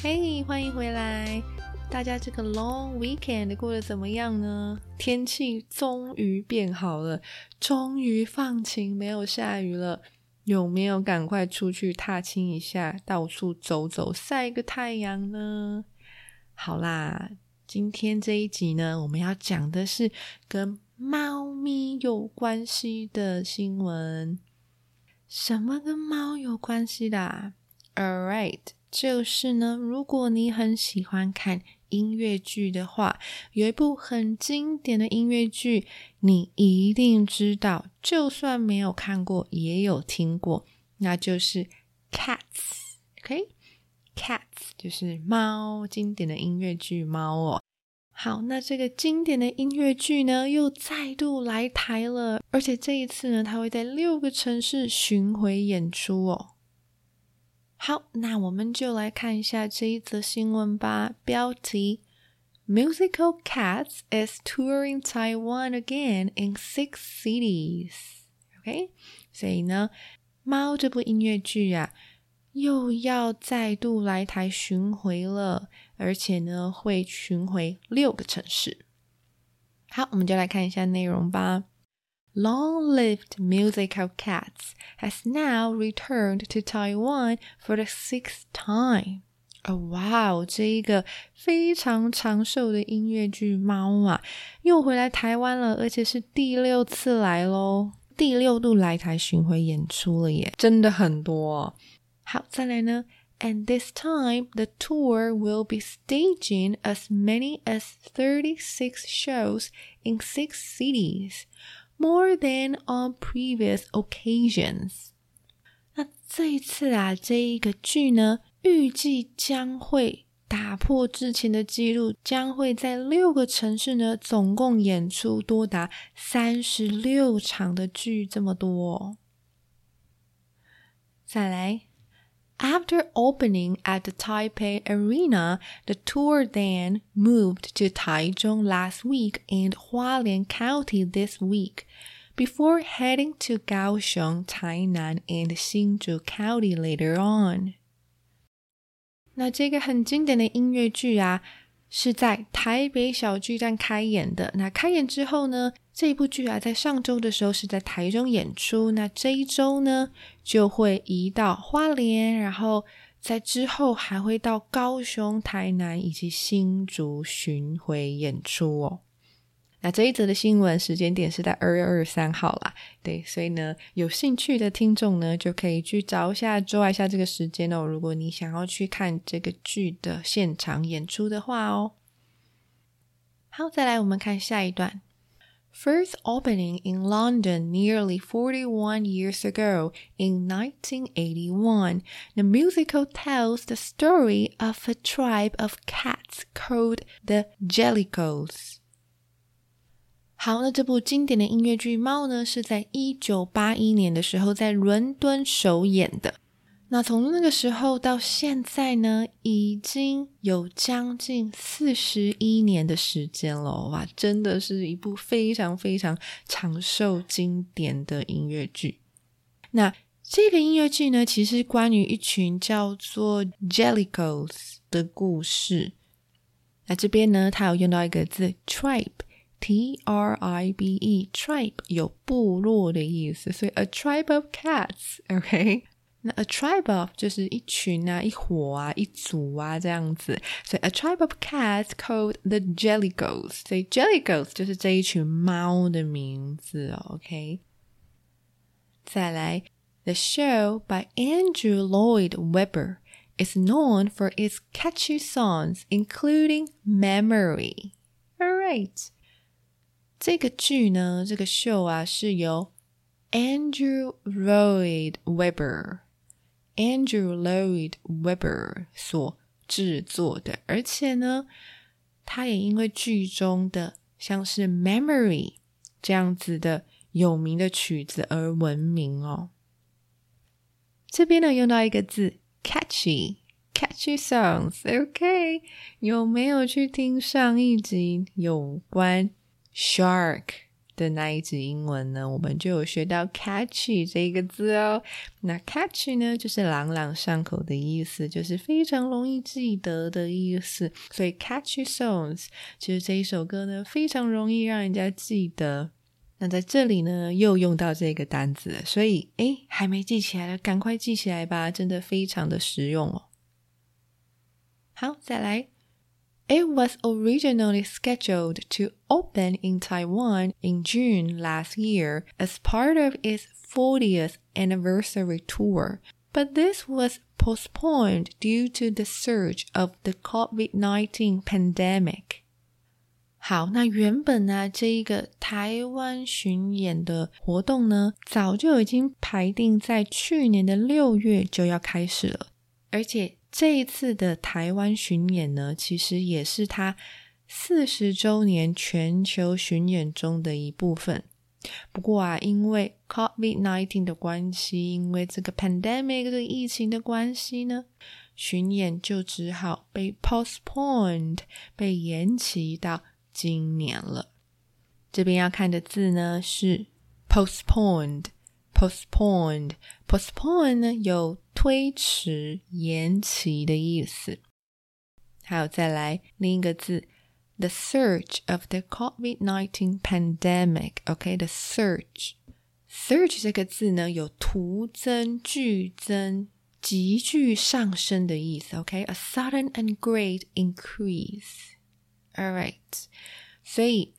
嘿欢迎回来！大家这个 long weekend 过得怎么样呢？天气终于变好了，终于放晴，没有下雨了。有没有赶快出去踏青一下，到处走走，晒个太阳呢？好啦，今天这一集呢，我们要讲的是跟猫咪有关系的新闻。什么跟猫有关系的啊？Alright。就是呢，如果你很喜欢看音乐剧的话，有一部很经典的音乐剧，你一定知道，就算没有看过，也有听过，那就是《Cats》，OK？Cats 就是猫，经典的音乐剧猫哦。好，那这个经典的音乐剧呢，又再度来台了，而且这一次呢，它会在六个城市巡回演出哦。好，那我们就来看一下这一则新闻吧。标题：Musical Cats is touring Taiwan again in six cities。OK，所以呢，猫这部音乐剧啊，又要再度来台巡回了，而且呢，会巡回六个城市。好，我们就来看一下内容吧。Long-lived musical Cats has now returned to Taiwan for the sixth time. 哦，哇哦，这一个非常长寿的音乐剧猫啊，又回来台湾了，而且是第六次来喽，第六度来台巡回演出了耶，真的很多哦。好，再来呢，And this time the tour will be staging as many as thirty-six shows in six cities. More than on previous occasions。那这一次啊，这一个剧呢，预计将会打破之前的记录，将会在六个城市呢，总共演出多达三十六场的剧，这么多。再来。After opening at the Taipei Arena, the tour then moved to Taichung last week and Hualien County this week, before heading to Kaohsiung, Tainan, and Hsinchu County later on. 那这个很经典的音乐剧啊， 是在台北小巨蛋开演的。那开演之后呢，这一部剧啊，在上周的时候是在台中演出。那这一周呢，就会移到花莲，然后在之后还会到高雄、台南以及新竹巡回演出哦。那这一则的新闻时间点是在二月二十三号啦，对，所以呢，有兴趣的听众呢，就可以去找一下、抓一下这个时间哦。如果你想要去看这个剧的现场演出的话哦。好，再来我们看下一段。First opening in London nearly forty-one years ago in nineteen eighty-one, the musical tells the story of a tribe of cats called the Jellicos. 好，那这部经典的音乐剧《猫》呢，是在一九八一年的时候在伦敦首演的。那从那个时候到现在呢，已经有将近四十一年的时间了。哇，真的是一部非常非常长寿经典的音乐剧。那这个音乐剧呢，其实关于一群叫做 Jellicos 的故事。那这边呢，它有用到一个字 tribe。T R I B E，tribe 有部落的意思，所以 a tribe of cats，OK？、Okay? 那 a tribe of 就是一群啊、一伙啊、一组啊这样子，所以 a tribe of cats called the Jellicos，所以 Jellicos 就是这一群猫的名字，OK？ 再来，The show by Andrew Lloyd Webber is known for its catchy songs, including Memory. All right， 这个剧呢，这个秀啊，是由 Andrew Lloyd Webber Andrew Lloyd Webber 所制作的，而且呢，他也因为剧中的像是《Memory》这样子的有名的曲子而闻名哦。这边呢，用到一个字，catchy，catchy songs，OK？有没有去听上一集有关 shark？的那一集英文呢，我们就有学到 catchy 这一个字哦。那 catchy 呢，就是朗朗上口的意思，就是非常容易记得的意思。所以 catchy songs 其实这一首歌呢，非常容易让人家记得。那在这里呢，又用到这个单词，所以诶，还没记起来的，赶快记起来吧，真的非常的实用哦。好，再来。It was originally scheduled to open in Taiwan in June last year as part of its 40th anniversary tour, but this was postponed due to the surge of the COVID-19 pandemic. 好，那原本呢，这一个台湾巡演的活动呢，早就已经排定在去年的六月就要开始了，而且。 这一次的台湾巡演呢，其实也是他四十周年全球巡演中的一部分。不过啊，因为 COVID-19 的关系，因为这个 pandemic 这个疫情的关系呢，巡演就只好被 postponed，被延期到今年了。这边要看的字呢是 postponed。postponed postpone 呢有推迟、延期的意思。还有再来另一个字，the surge of the COVID-19 pandemic。OK，the surge，surge 这个字呢有突增、剧增、急剧上升的意思。OK，a sudden and great increase。All right，所以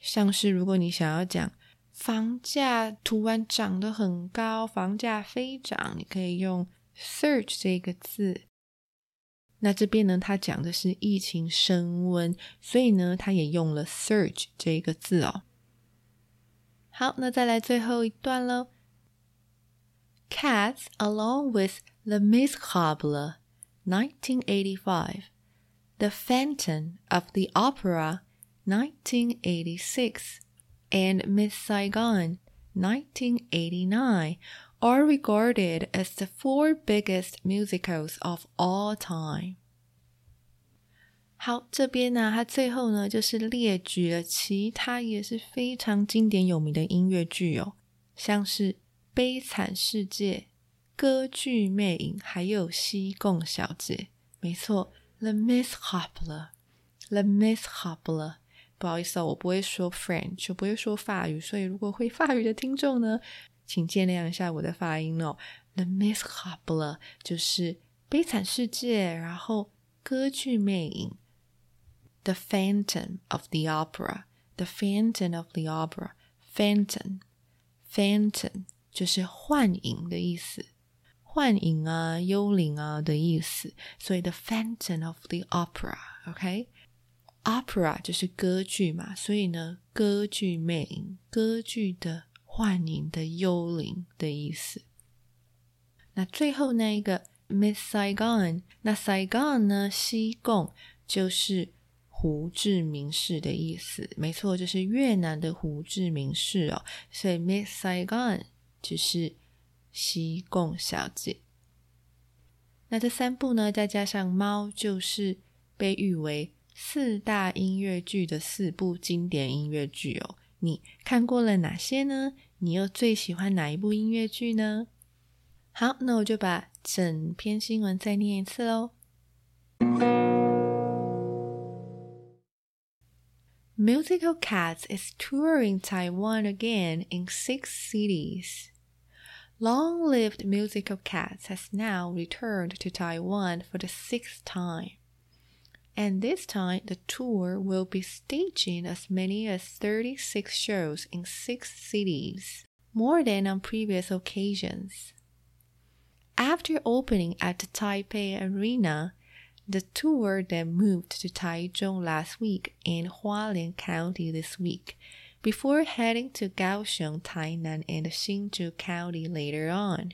像是如果你想要讲。房价突然涨得很高，房价飞涨，你可以用 surge 这个字。那这边呢，它讲的是疫情升温，所以呢，它也用了 surge 这个字哦。好，那再来最后一段喽。Cats along with Les Miserables 1985, The Phantom of the Opera 1986 and Miss Saigon, 1989, are regarded as the four biggest musicals of all time. 好，这边呢，它最后呢就是列举了其他也是非常经典有名的音乐剧哦，像是《悲惨世界》、《歌剧魅影》，还有《西贡小姐》。没错，Les Misérables, Les Misérables。不好意思哦，我不会说 French，就不会说法语，所以如果会法语的听众呢，请见谅一下我的发音哦。The Misérables 就是悲惨世界，然后歌剧魅影，The Phantom of the Opera，The Phantom of the Opera，Phantom，Phantom 就是幻影的意思，幻影啊，幽灵啊的意思，所以 The Phantom of the Opera，OK？Opera 就是歌剧嘛，所以呢，歌剧魅影，歌剧的幻影的幽灵的意思。那最后那一个 Miss Saigon，那 Saigon 呢，西贡就是胡志明市的意思，没错，就是越南的胡志明市哦。所以 Miss Saigon 就是西贡小姐。那这三部呢，再加上猫，就是被誉为。四大音乐剧的四部经典音乐剧哦，你看过了哪些呢？你又最喜欢哪一部音乐剧呢？好，那我就把整篇新闻再念一次喽。Musical Cats is touring Taiwan again in six cities. Long-lived Musical Cats has now returned to Taiwan for the sixth time. And this time, the tour will be staging as many as 36 shows in six cities. more than on previous occasions. After opening at the Taipei Arena, the tour then moved to Taichung last week and Hualien County this week, before heading to Kaohsiung, Tainan, and Hsinchu County later on.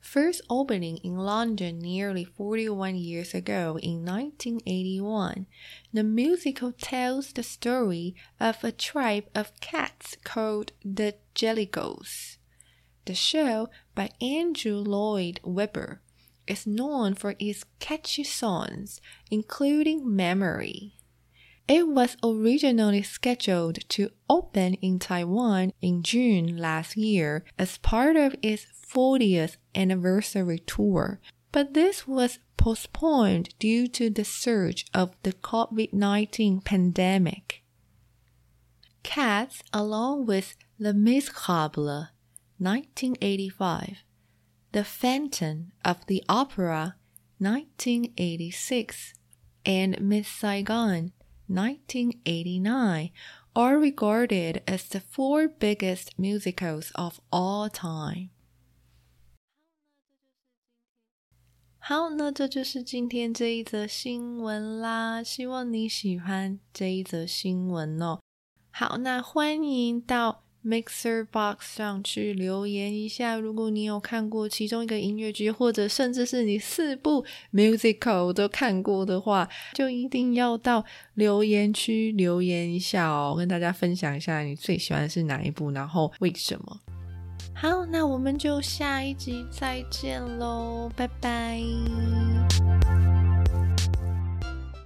First opening in London nearly 41 years ago in 1981, the musical tells the story of a tribe of cats called the Jellicos. The show, by Andrew Lloyd Webber, is known for its catchy songs, including Memory. It was originally scheduled to open in Taiwan in June last year as part of its 40th anniversary tour, but this was postponed due to the surge of the COVID 19 pandemic. Cats, along with Les Misérables, 1985, The Phantom of the Opera, 1986, and Miss Saigon, 1989 are regarded as the four biggest musicals of all time. 好，那这就是今天这一则新闻啦，希望你喜欢这一则新闻哦。好，那欢迎到。 Mixer Box 上去留言一下，如果你有看过其中一个音乐剧，或者甚至是你四部 musical 都看过的话，就一定要到留言区留言一下哦，跟大家分享一下你最喜欢的是哪一部，然后为什么。好，那我们就下一集再见喽，拜拜。